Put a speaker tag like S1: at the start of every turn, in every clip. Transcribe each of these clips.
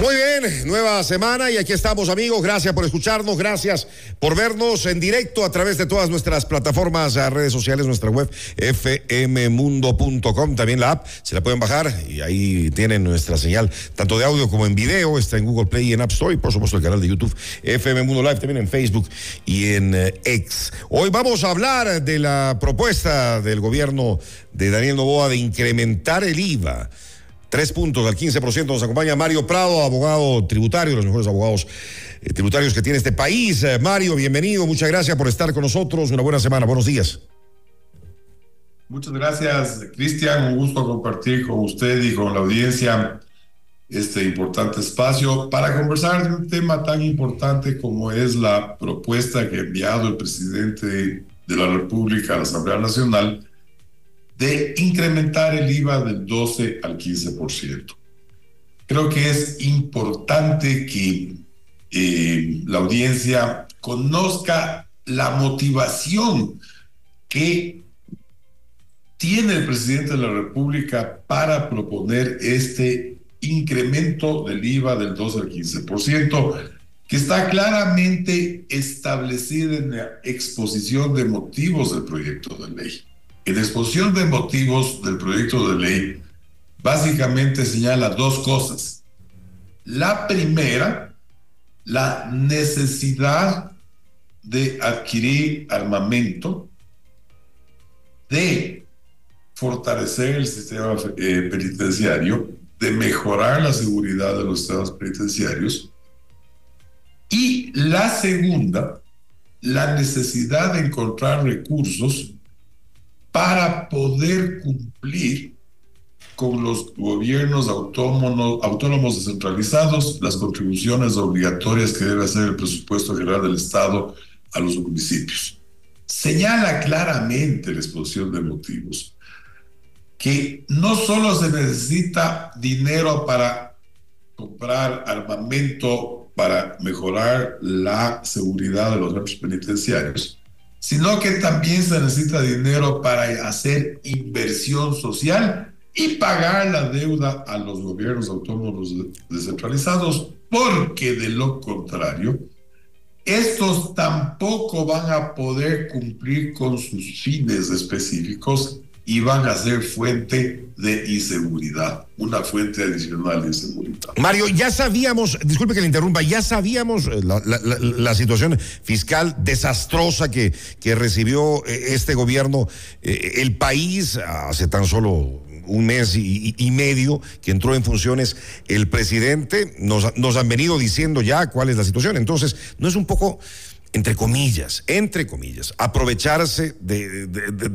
S1: muy bien, nueva semana y aquí estamos amigos. Gracias por escucharnos, gracias por vernos en directo a través de todas nuestras plataformas, redes sociales, nuestra web fmmundo.com, también la app, se la pueden bajar y ahí tienen nuestra señal tanto de audio como en video, está en Google Play y en App Store y por supuesto el canal de YouTube FM Mundo Live, también en Facebook y en eh, X. Hoy vamos a hablar de la propuesta del gobierno de Daniel Novoa de incrementar el IVA Tres puntos al 15%. Nos acompaña Mario Prado, abogado tributario, los mejores abogados eh, tributarios que tiene este país. Eh, Mario, bienvenido. Muchas gracias por estar con nosotros. Una buena semana. Buenos días.
S2: Muchas gracias, Cristian. Un gusto compartir con usted y con la audiencia este importante espacio para conversar de un tema tan importante como es la propuesta que ha enviado el presidente de la República a la Asamblea Nacional de incrementar el IVA del 12 al 15%. Creo que es importante que eh, la audiencia conozca la motivación que tiene el presidente de la República para proponer este incremento del IVA del 12 al 15%, que está claramente establecido en la exposición de motivos del proyecto de ley. En la exposición de motivos del proyecto de ley, básicamente señala dos cosas. La primera, la necesidad de adquirir armamento, de fortalecer el sistema eh, penitenciario, de mejorar la seguridad de los sistemas penitenciarios. Y la segunda, la necesidad de encontrar recursos para poder cumplir con los gobiernos autónomos, descentralizados las contribuciones obligatorias que debe hacer el presupuesto general del Estado a los municipios. Señala claramente la exposición de motivos que no solo se necesita dinero para comprar armamento para mejorar la seguridad de los centros penitenciarios, sino que también se necesita dinero para hacer inversión social y pagar la deuda a los gobiernos autónomos descentralizados, porque de lo contrario, estos tampoco van a poder cumplir con sus fines específicos y van a ser fuente de inseguridad, una fuente adicional de inseguridad.
S1: Mario, ya sabíamos, disculpe que le interrumpa, ya sabíamos eh, la, situación fiscal desastrosa que, que recibió eh, este gobierno, eh, el país hace tan solo un mes y, medio que entró en funciones el presidente, nos, nos han venido diciendo ya cuál es la situación, entonces, ¿no es un poco entre comillas, entre comillas, aprovecharse de,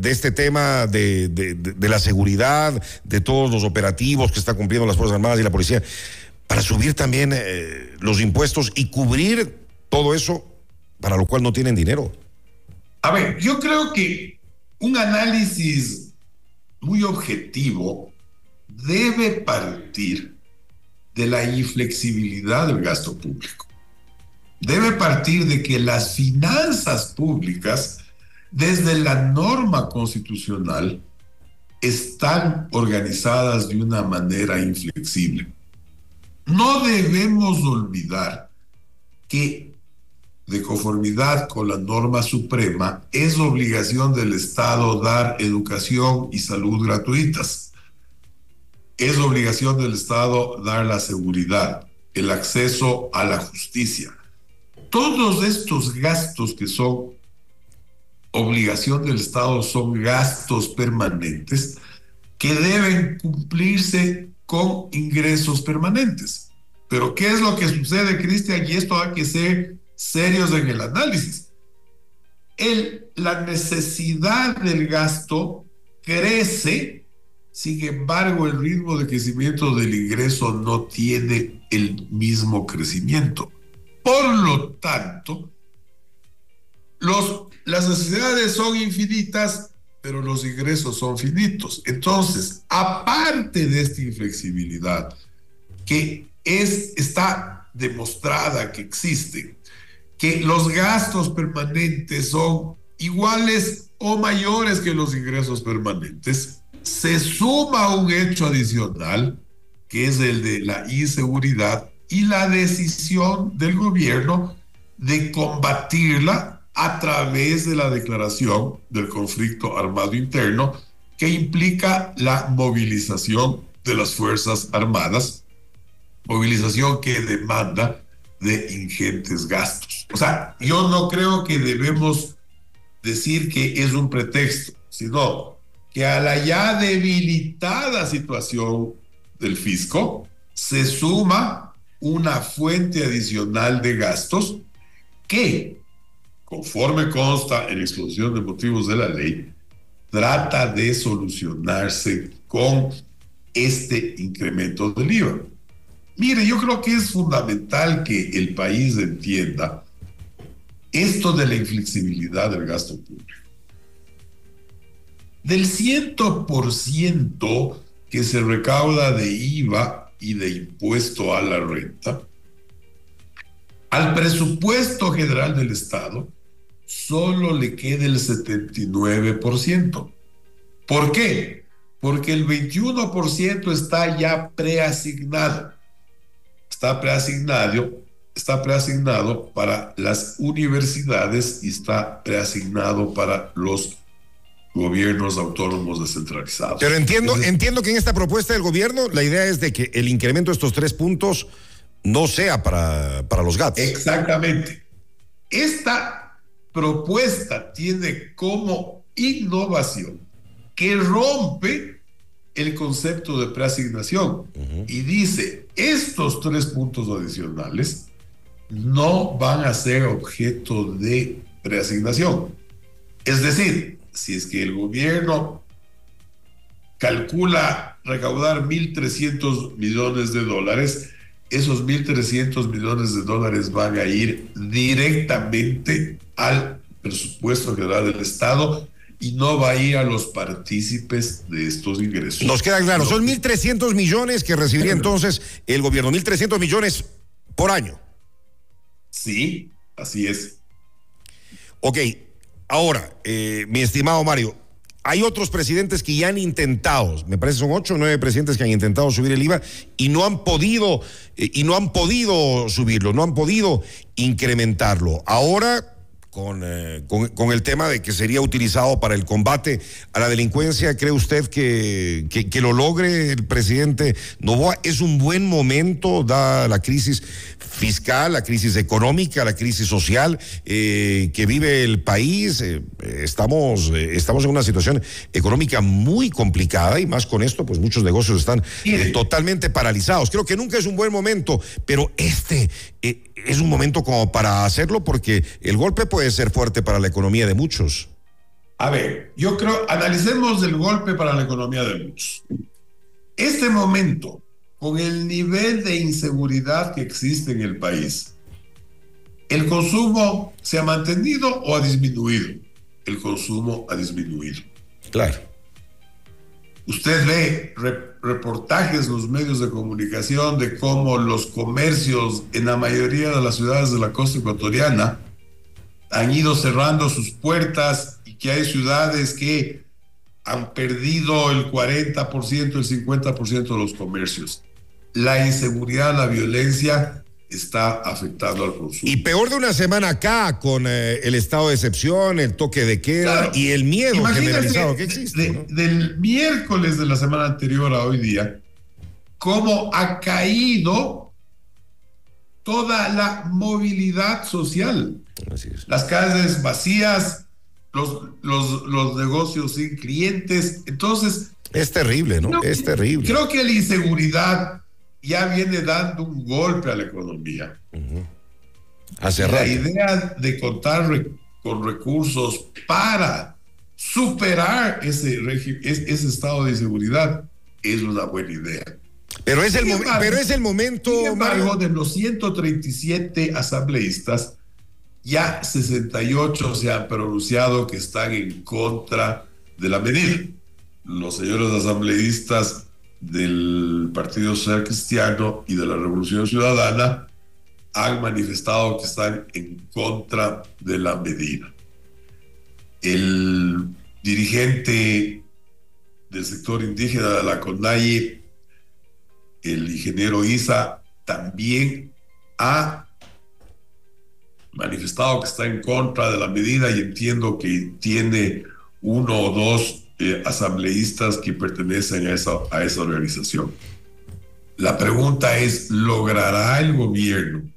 S1: este tema de, la seguridad, de todos los operativos que están cumpliendo las Fuerzas Armadas y la policía, para subir también eh, los impuestos y cubrir todo eso para lo cual no tienen dinero.
S2: A ver, yo creo que un análisis muy objetivo debe partir de la inflexibilidad del gasto público debe partir de que las finanzas públicas, desde la norma constitucional, están organizadas de una manera inflexible. No debemos olvidar que, de conformidad con la norma suprema, es obligación del Estado dar educación y salud gratuitas. Es obligación del Estado dar la seguridad, el acceso a la justicia todos estos gastos que son obligación del Estado son gastos permanentes que deben cumplirse con ingresos permanentes. Pero ¿qué es lo que sucede, Cristian? Y esto hay que ser serios en el análisis. La necesidad del gasto crece, sin embargo el ritmo de crecimiento del ingreso no tiene el mismo crecimiento. Por lo tanto, los, las necesidades son infinitas, pero los ingresos son finitos. Entonces, aparte de esta inflexibilidad que es, está demostrada que existe, que los gastos permanentes son iguales o mayores que los ingresos permanentes, se suma un hecho adicional, que es el de la inseguridad y la decisión del gobierno de combatirla a través de la declaración del conflicto armado interno que implica la movilización de las Fuerzas Armadas, movilización que demanda de ingentes gastos. O sea, yo no creo que debemos decir que es un pretexto, sino que a la ya debilitada situación del fisco se suma una fuente adicional de gastos que, conforme consta en exposición de motivos de la ley, trata de solucionarse con este incremento del IVA. Mire, yo creo que es fundamental que el país entienda esto de la inflexibilidad del gasto público. Del 100% que se recauda de IVA y de impuesto a la renta, al presupuesto general del Estado solo le queda el 79%. ¿Por qué? Porque el 21% está ya preasignado. Está preasignado, está preasignado para las universidades y está preasignado para los gobiernos autónomos descentralizados.
S1: Pero entiendo, entiendo que en esta propuesta del gobierno la idea es de que el incremento de estos tres puntos no sea para, para los gatos.
S2: Exactamente. Esta propuesta tiene como innovación que rompe el concepto de preasignación y dice, estos tres puntos adicionales no van a ser objeto de preasignación. Es decir, si es que el gobierno calcula recaudar 1.300 millones de dólares, esos 1.300 millones de dólares van a ir directamente al presupuesto general del Estado y no va a ir a los partícipes de estos ingresos.
S1: Nos queda claro, son 1.300 millones que recibiría entonces el gobierno, 1.300 millones por año.
S2: Sí, así es.
S1: Ok, ahora, eh, mi estimado Mario, hay otros presidentes que ya han intentado, me parece son ocho o nueve presidentes que han intentado subir el IVA y no han podido, eh, y no han podido subirlo, no han podido incrementarlo. Ahora eh, con, con, el tema de que sería utilizado para el combate a la delincuencia. ¿Cree usted que, que, lo logre el presidente Novoa? ¿Es un buen momento, da la crisis fiscal, la crisis económica, la crisis social eh, que vive el país? Eh, estamos, estamos en una situación económica muy complicada y más con esto, pues muchos negocios están totalmente paralizados. Creo que nunca es un buen momento, pero este es un momento como para hacerlo porque el golpe puede ser fuerte para la economía de muchos.
S2: A ver, yo creo, analicemos el golpe para la economía de muchos. Este momento, con el nivel de inseguridad que existe en el país, ¿el consumo se ha mantenido o ha disminuido? El consumo ha disminuido.
S1: Claro.
S2: Usted ve reportajes en los medios de comunicación de cómo los comercios en la mayoría de las ciudades de la costa ecuatoriana han ido cerrando sus puertas y que hay ciudades que han perdido el 40%, el 50% de los comercios. La inseguridad, la violencia está afectando al consumo.
S1: Y peor de una semana acá, con eh, el estado de excepción, el toque de queda y el miedo generalizado que existe.
S2: Del miércoles de la semana anterior a hoy día, cómo ha caído toda la movilidad social. Las calles vacías, los, los, los negocios sin clientes. Entonces...
S1: Es terrible, ¿no? es terrible.
S2: Creo que la inseguridad ya viene dando un golpe a la economía. la idea de contar con recursos para superar ese, ese estado de inseguridad es una buena idea.
S1: Pero es, el, pero es el momento.
S2: Sin embargo, de los 137 asambleístas, ya 68 se han pronunciado que están en contra de la medida. Los señores asambleístas del Partido Social Cristiano y de la Revolución Ciudadana han manifestado que están en contra de la medida. El dirigente del sector indígena de la CONAIE, el ingeniero Isa, también ha manifestado que está en contra de la medida y entiendo que tiene uno o dos eh, asambleístas que pertenecen a esa, a esa organización. La pregunta es, ¿logrará el gobierno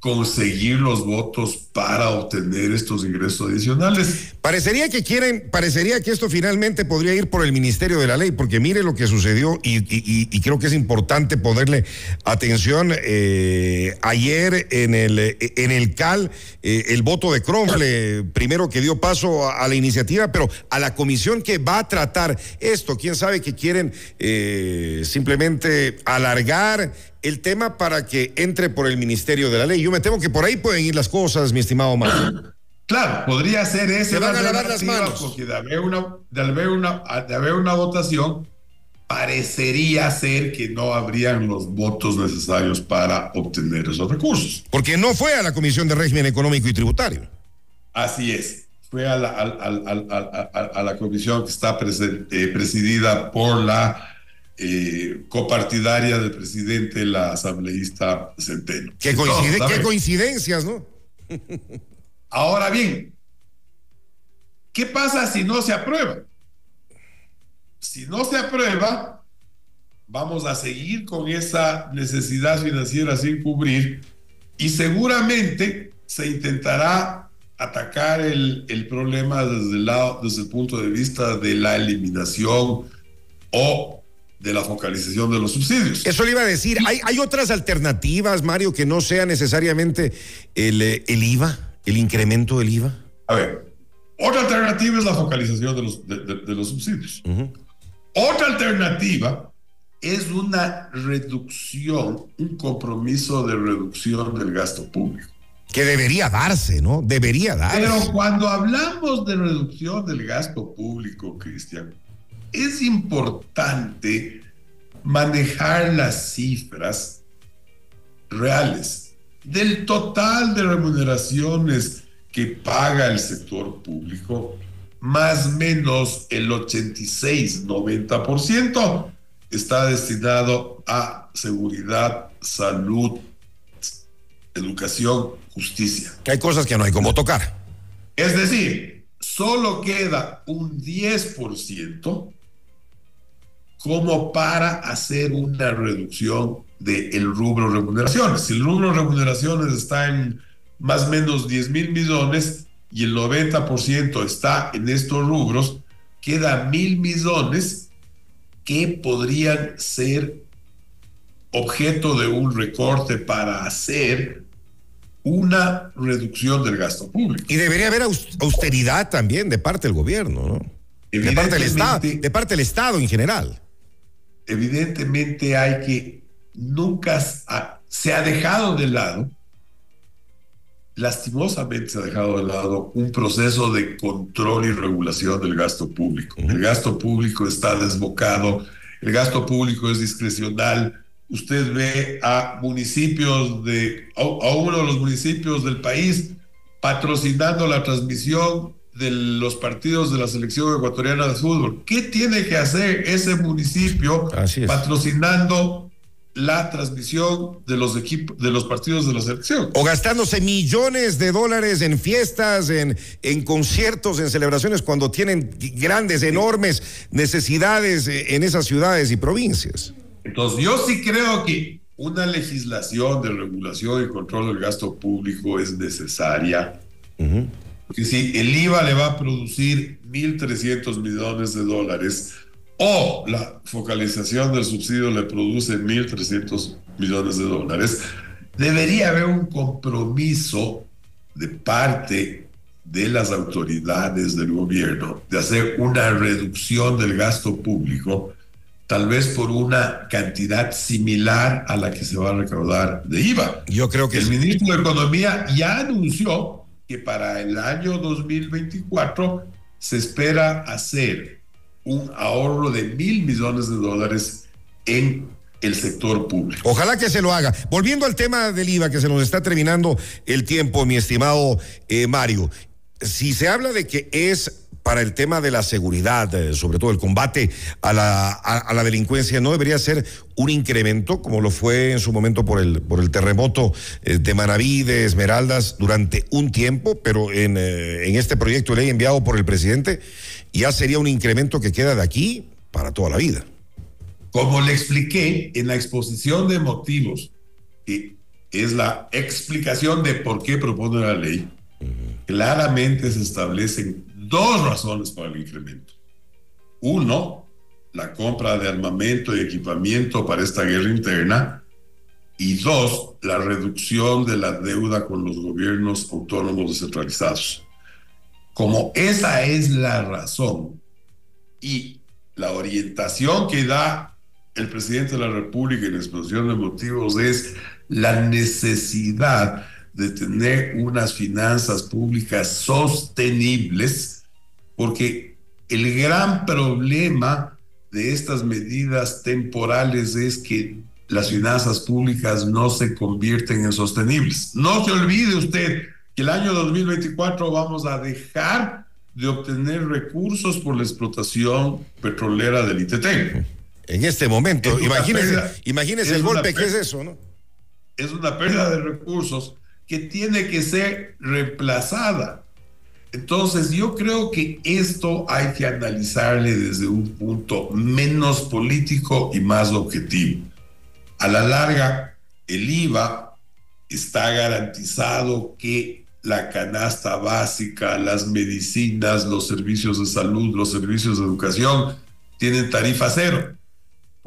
S2: conseguir los votos para obtener estos ingresos adicionales.
S1: Parecería que quieren, parecería que esto finalmente podría ir por el Ministerio de la Ley, porque mire lo que sucedió y, creo que es importante ponerle atención. Eh, ayer en el, en el CAL, eh, el voto de Cronfle, primero que dio paso a, la iniciativa, pero a la comisión que va a tratar esto, quién sabe que quieren eh, simplemente alargar el tema para que entre por el Ministerio de la Ley. Yo me temo que por ahí pueden ir las cosas, mi estimado Mario.
S2: Claro, podría ser ese.
S1: Se van a lavar las manos.
S2: Porque de haber, una, de, haber una, de haber una votación, parecería ser que no habrían los votos necesarios para obtener esos recursos.
S1: Porque no fue a la Comisión de Régimen Económico y Tributario.
S2: Así es. Fue a la, a, la comisión que está eh, presidida por la eh, copartidaria del presidente, la asambleísta Centeno.
S1: Qué, coincidencias, ¿no?
S2: Ahora bien, ¿qué pasa si no se aprueba? Si no se aprueba, vamos a seguir con esa necesidad financiera sin cubrir y seguramente se intentará atacar el, el problema desde el, lado, desde el punto de vista de la eliminación o de la focalización de los subsidios.
S1: Eso le iba a decir, ¿hay, hay otras alternativas, Mario, que no sea necesariamente el, eh, el IVA, el incremento del IVA?
S2: A ver, otra alternativa es la focalización de los, de, los subsidios. Otra alternativa es una reducción, un compromiso de reducción del gasto público.
S1: Que debería darse, ¿no? Debería darse.
S2: Pero cuando hablamos de reducción del gasto público, Cristian, es importante manejar las cifras reales del total de remuneraciones que paga el sector público, más o menos el 86-90% está destinado a seguridad, salud, educación, justicia.
S1: Que hay cosas que no hay como tocar.
S2: Es decir, solo queda un 10% como para hacer una reducción del rubro remuneraciones. Si el rubro remuneraciones está en más o menos 10 mil millones y el 90% está en estos rubros, queda mil millones que podrían ser objeto de un recorte para hacer una reducción del gasto público.
S1: Y debería haber austeridad también de parte del gobierno, ¿no? De parte del Estado, de parte del Estado en general
S2: evidentemente hay que, nunca se ha dejado de lado, lastimosamente se ha dejado de lado un proceso de control y regulación del gasto público. El gasto público está desbocado, el gasto público es discrecional. Usted ve a municipios de, a uno de los municipios del país patrocinando la transmisión de los partidos de la selección ecuatoriana de fútbol. ¿Qué tiene que hacer ese municipio patrocinando la transmisión de los equipos, de los partidos de la selección?
S1: O gastándose millones de dólares en fiestas, en, en conciertos, en celebraciones, cuando tienen grandes, enormes necesidades en esas ciudades y provincias.
S2: Entonces, yo sí creo que una legislación de regulación y control del gasto público es necesaria. Porque si el IVA le va a producir 1.300 millones de dólares o la focalización del subsidio le produce 1.300 millones de dólares, debería haber un compromiso de parte de las autoridades del gobierno de hacer una reducción del gasto público, tal vez por una cantidad similar a la que se va a recaudar de IVA.
S1: Yo creo que
S2: el ministro de Economía ya anunció que para el año 2024 se espera hacer un ahorro de mil millones de dólares en el sector público.
S1: Ojalá que se lo haga. Volviendo al tema del IVA, que se nos está terminando el tiempo, mi estimado eh, Mario. Si se habla de que es para el tema de la seguridad, eh, sobre todo el combate a la, a, la, delincuencia, no debería ser un incremento, como lo fue en su momento por el, por el terremoto eh, de Manaví, de Esmeraldas, durante un tiempo, pero en, en este proyecto de ley enviado por el presidente, ya sería un incremento que queda de aquí para toda la vida.
S2: Como le expliqué en la exposición de motivos, que es la explicación de por qué propone la ley, claramente se establecen dos razones para el incremento. Uno, la compra de armamento y equipamiento para esta guerra interna. Y dos, la reducción de la deuda con los gobiernos autónomos descentralizados. Como esa es la razón y la orientación que da el presidente de la República en exposición de motivos es la necesidad de tener unas finanzas públicas sostenibles, porque el gran problema de estas medidas temporales es que las finanzas públicas no se convierten en sostenibles. No se olvide usted que el año 2024 vamos a dejar de obtener recursos por la explotación petrolera del ITT
S1: en este momento. Imagínese, el golpe que es eso, ¿no?
S2: Es una pérdida de recursos que tiene que ser reemplazada. Entonces, yo creo que esto hay que analizarle desde un punto menos político y más objetivo. A la larga, el IVA está garantizado que la canasta básica, las medicinas, los servicios de salud, los servicios de educación tienen tarifa cero.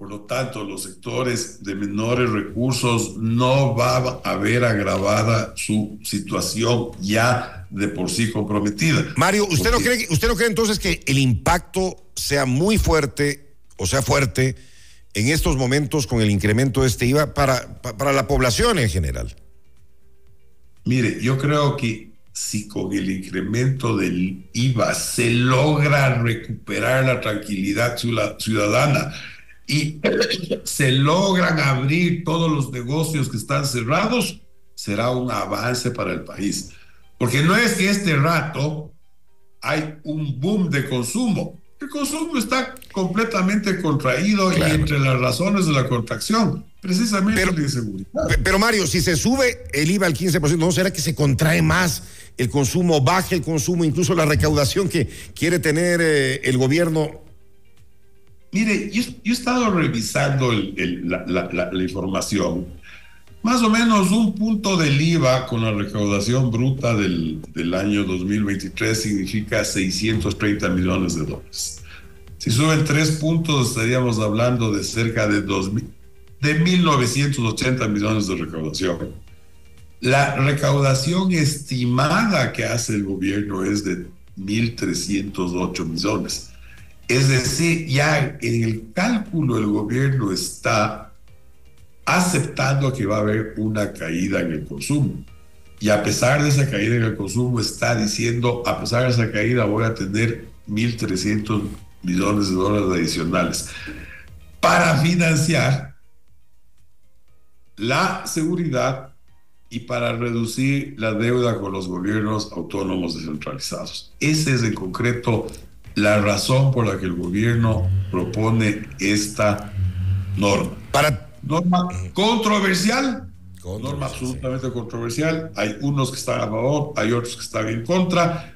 S2: Por lo tanto, los sectores de menores recursos no va a ver agravada su situación ya de por sí comprometida.
S1: Mario, ¿usted no cree usted no cree entonces que el impacto sea muy fuerte o sea fuerte en estos momentos con el incremento de este IVA para, para la población en general?
S2: Mire, yo creo que si con el incremento del IVA se logra recuperar la tranquilidad ciudadana, y se logran abrir todos los negocios que están cerrados, será un avance para el país. Porque no es que este rato hay un boom de consumo. El consumo está completamente contraído y entre las razones de la contracción, precisamente
S1: pero,
S2: la inseguridad.
S1: Pero Mario, si se sube el IVA al 15%, ¿no será que se contrae más el consumo, baje el consumo, incluso la recaudación que quiere tener eh, el gobierno
S2: Mire, yo, he estado revisando la, información. Más o menos un punto del IVA con la recaudación bruta del, año 2023 significa 630 millones de dólares. Si suben tres puntos, estaríamos hablando de cerca de, de 1.980 millones de recaudación. La recaudación estimada que hace el gobierno es de 1.308 millones. Es decir, ya en el cálculo el gobierno está aceptando que va a haber una caída en el consumo. Y a pesar de esa caída en el consumo, está diciendo, a pesar de esa caída, voy a tener 1.300 millones de dólares adicionales para financiar la seguridad y para reducir la deuda con los gobiernos autónomos descentralizados. Ese es en concreto la razón por la que el gobierno propone esta norma.
S1: Para...
S2: Norma controversial, norma absolutamente controversial. Hay unos que están a favor, hay otros que están en contra,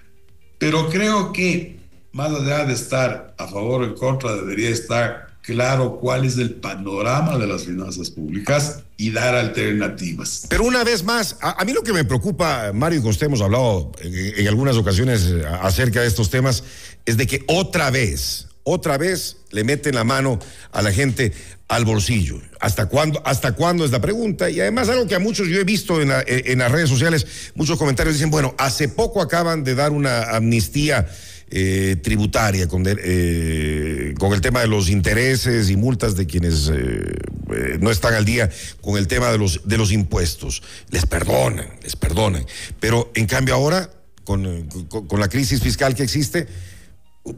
S2: pero creo que más allá de estar a favor o en contra, debería estar claro cuál es el panorama de las finanzas públicas y dar alternativas.
S1: Pero una vez más, a, mí lo que me preocupa, Mario, con usted hemos hablado en, algunas ocasiones eh, acerca de estos temas, es de que otra vez, otra vez le meten la mano a la gente al bolsillo. ¿Hasta cuándo, hasta cuándo es la pregunta? Y además algo que a muchos yo he visto en, en las redes sociales, muchos comentarios dicen, bueno, hace poco acaban de dar una amnistía eh, tributaria con, eh, con el tema de los intereses y multas de quienes eh, no están al día con el tema de los, de los impuestos. Les perdonan, les perdonan. Pero en cambio ahora, con, con la crisis fiscal que existe,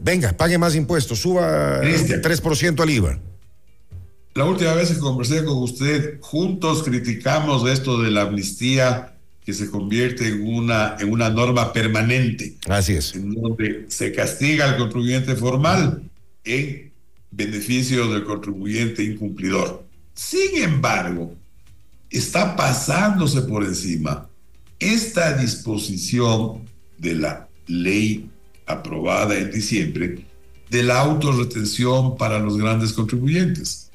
S1: venga, pague más impuestos, suba el 3% al IVA.
S2: la última vez que conversé con usted, juntos criticamos esto de la amnistía que se convierte en una, en una norma permanente.
S1: Así es.
S2: En donde se castiga al contribuyente formal en beneficio del contribuyente incumplidor. Sin embargo, está pasándose por encima esta disposición de la ley aprobada en diciembre de la autorretención para los grandes contribuyentes.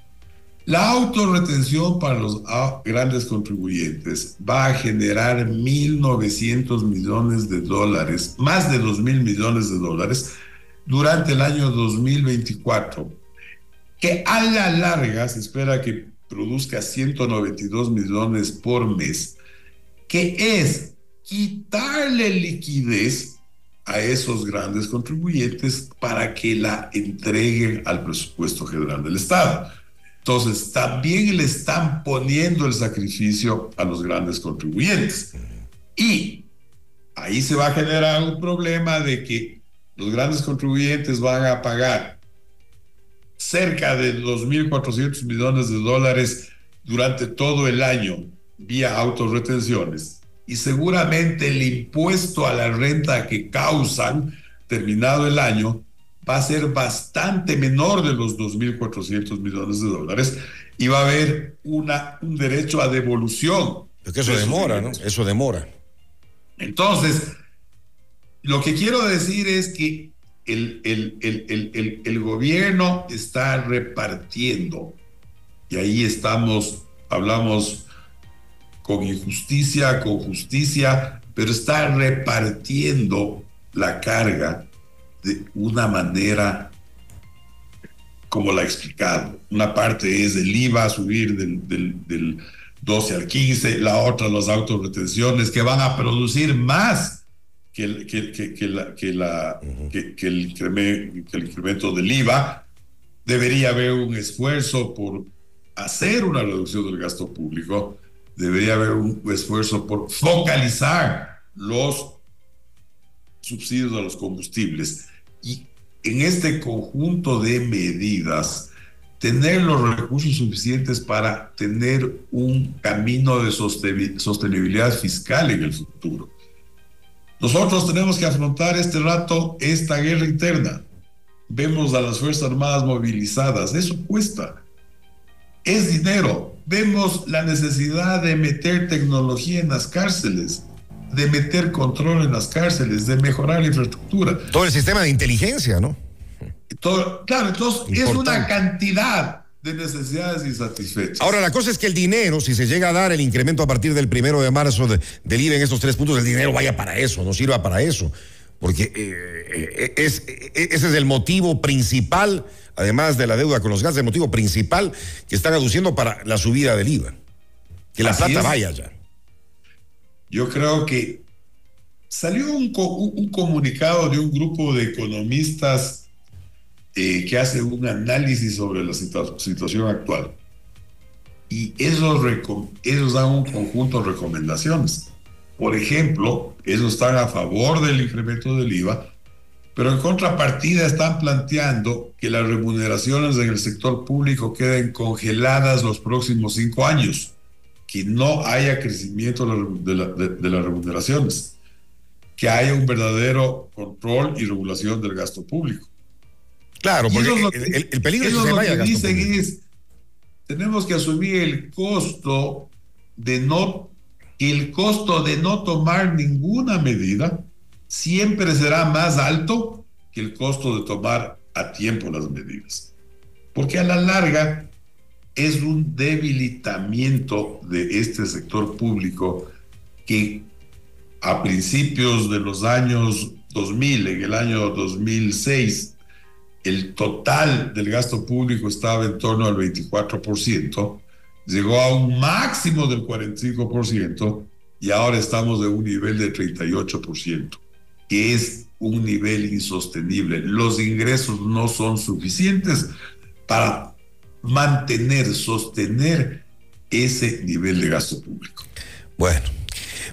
S2: La autorretención para los ah, grandes contribuyentes va a generar 1.900 millones de dólares, más de 2.000 millones de dólares, durante el año 2024, que a la larga se espera que produzca 192 millones por mes, que es quitarle liquidez a esos grandes contribuyentes para que la entreguen al presupuesto general del Estado. Entonces, también le están poniendo el sacrificio a los grandes contribuyentes. Y ahí se va a generar un problema de que los grandes contribuyentes van a pagar cerca de 2.400 millones de dólares durante todo el año vía autorretenciones. Y seguramente el impuesto a la renta que causan terminado el año va a ser bastante menor de los 2.400 millones de dólares y va a haber una, un derecho a devolución.
S1: Porque eso demora, ¿no? Eso demora.
S2: Entonces, lo que quiero decir es que el, el, el, el, gobierno está repartiendo, y ahí estamos, hablamos con injusticia, con justicia, pero está repartiendo la carga de una manera como la he explicado. Una parte es el IVA subir del, del, del 12 al 15, la otra las autorretenciones que van a producir más que el, que, que, la, que, la, que, el incremento, el incremento del IVA, debería haber un esfuerzo por hacer una reducción del gasto público, debería haber un esfuerzo por focalizar los subsidios a los combustibles y en este conjunto de medidas tener los recursos suficientes para tener un camino de sostenibilidad fiscal en el futuro. Nosotros tenemos que afrontar este rato esta guerra interna. Vemos a las Fuerzas Armadas movilizadas, eso cuesta. Es dinero. Vemos la necesidad de meter tecnología en las cárceles, de meter control en las cárceles, de mejorar la infraestructura.
S1: Todo el sistema de inteligencia, ¿no?
S2: Todo, claro, entonces es una cantidad de necesidades insatisfechas.
S1: Ahora, la cosa es que el dinero, si se llega a dar el incremento a partir del primero de marzo del IVA en estos tres puntos, el dinero vaya para eso, no sirva para eso. Porque eh, eh, es, eh, ese es el motivo principal, además de la deuda con los gastos, el motivo principal que están aduciendo para la subida del IVA. Que la plata vaya ya.
S2: Yo creo que salió un, un comunicado de un grupo de economistas eh, que hace un análisis sobre la situación actual. Y esos, esos dan un conjunto de recomendaciones. Por ejemplo, ellos están a favor del incremento del IVA, pero en contrapartida están planteando que las remuneraciones en el sector público queden congeladas los próximos cinco años, que no haya crecimiento de, de las remuneraciones, que haya un verdadero control y regulación del gasto público.
S1: Claro, porque el, peligro es que se vaya
S2: lo que dicen es, tenemos que asumir el costo de no, el costo de no tomar ninguna medida siempre será más alto que el costo de tomar a tiempo las medidas. Porque a la larga es un debilitamiento de este sector público que a principios de los años 2000, en el año 2006, el total del gasto público estaba en torno al 24%, llegó a un máximo del 45% y ahora estamos en un nivel de 38%, que es un nivel insostenible. Los ingresos no son suficientes para mantener, sostener ese nivel de gasto público.
S1: Bueno.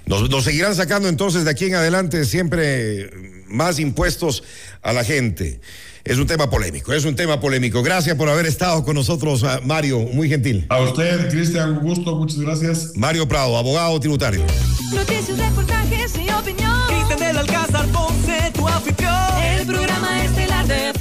S1: Nos, nos seguirán sacando entonces de aquí en adelante siempre más impuestos a la gente. Es un tema polémico, es un tema polémico. Gracias por haber estado con nosotros, ah, Mario, muy gentil.
S2: A usted, Cristian, un gusto, muchas gracias.
S1: Mario Prado, abogado tributario.
S3: Noticias, reportajes y opinión.
S4: Cristian del Alcázar Ponce, tu anfitrión.
S3: El programa estelar de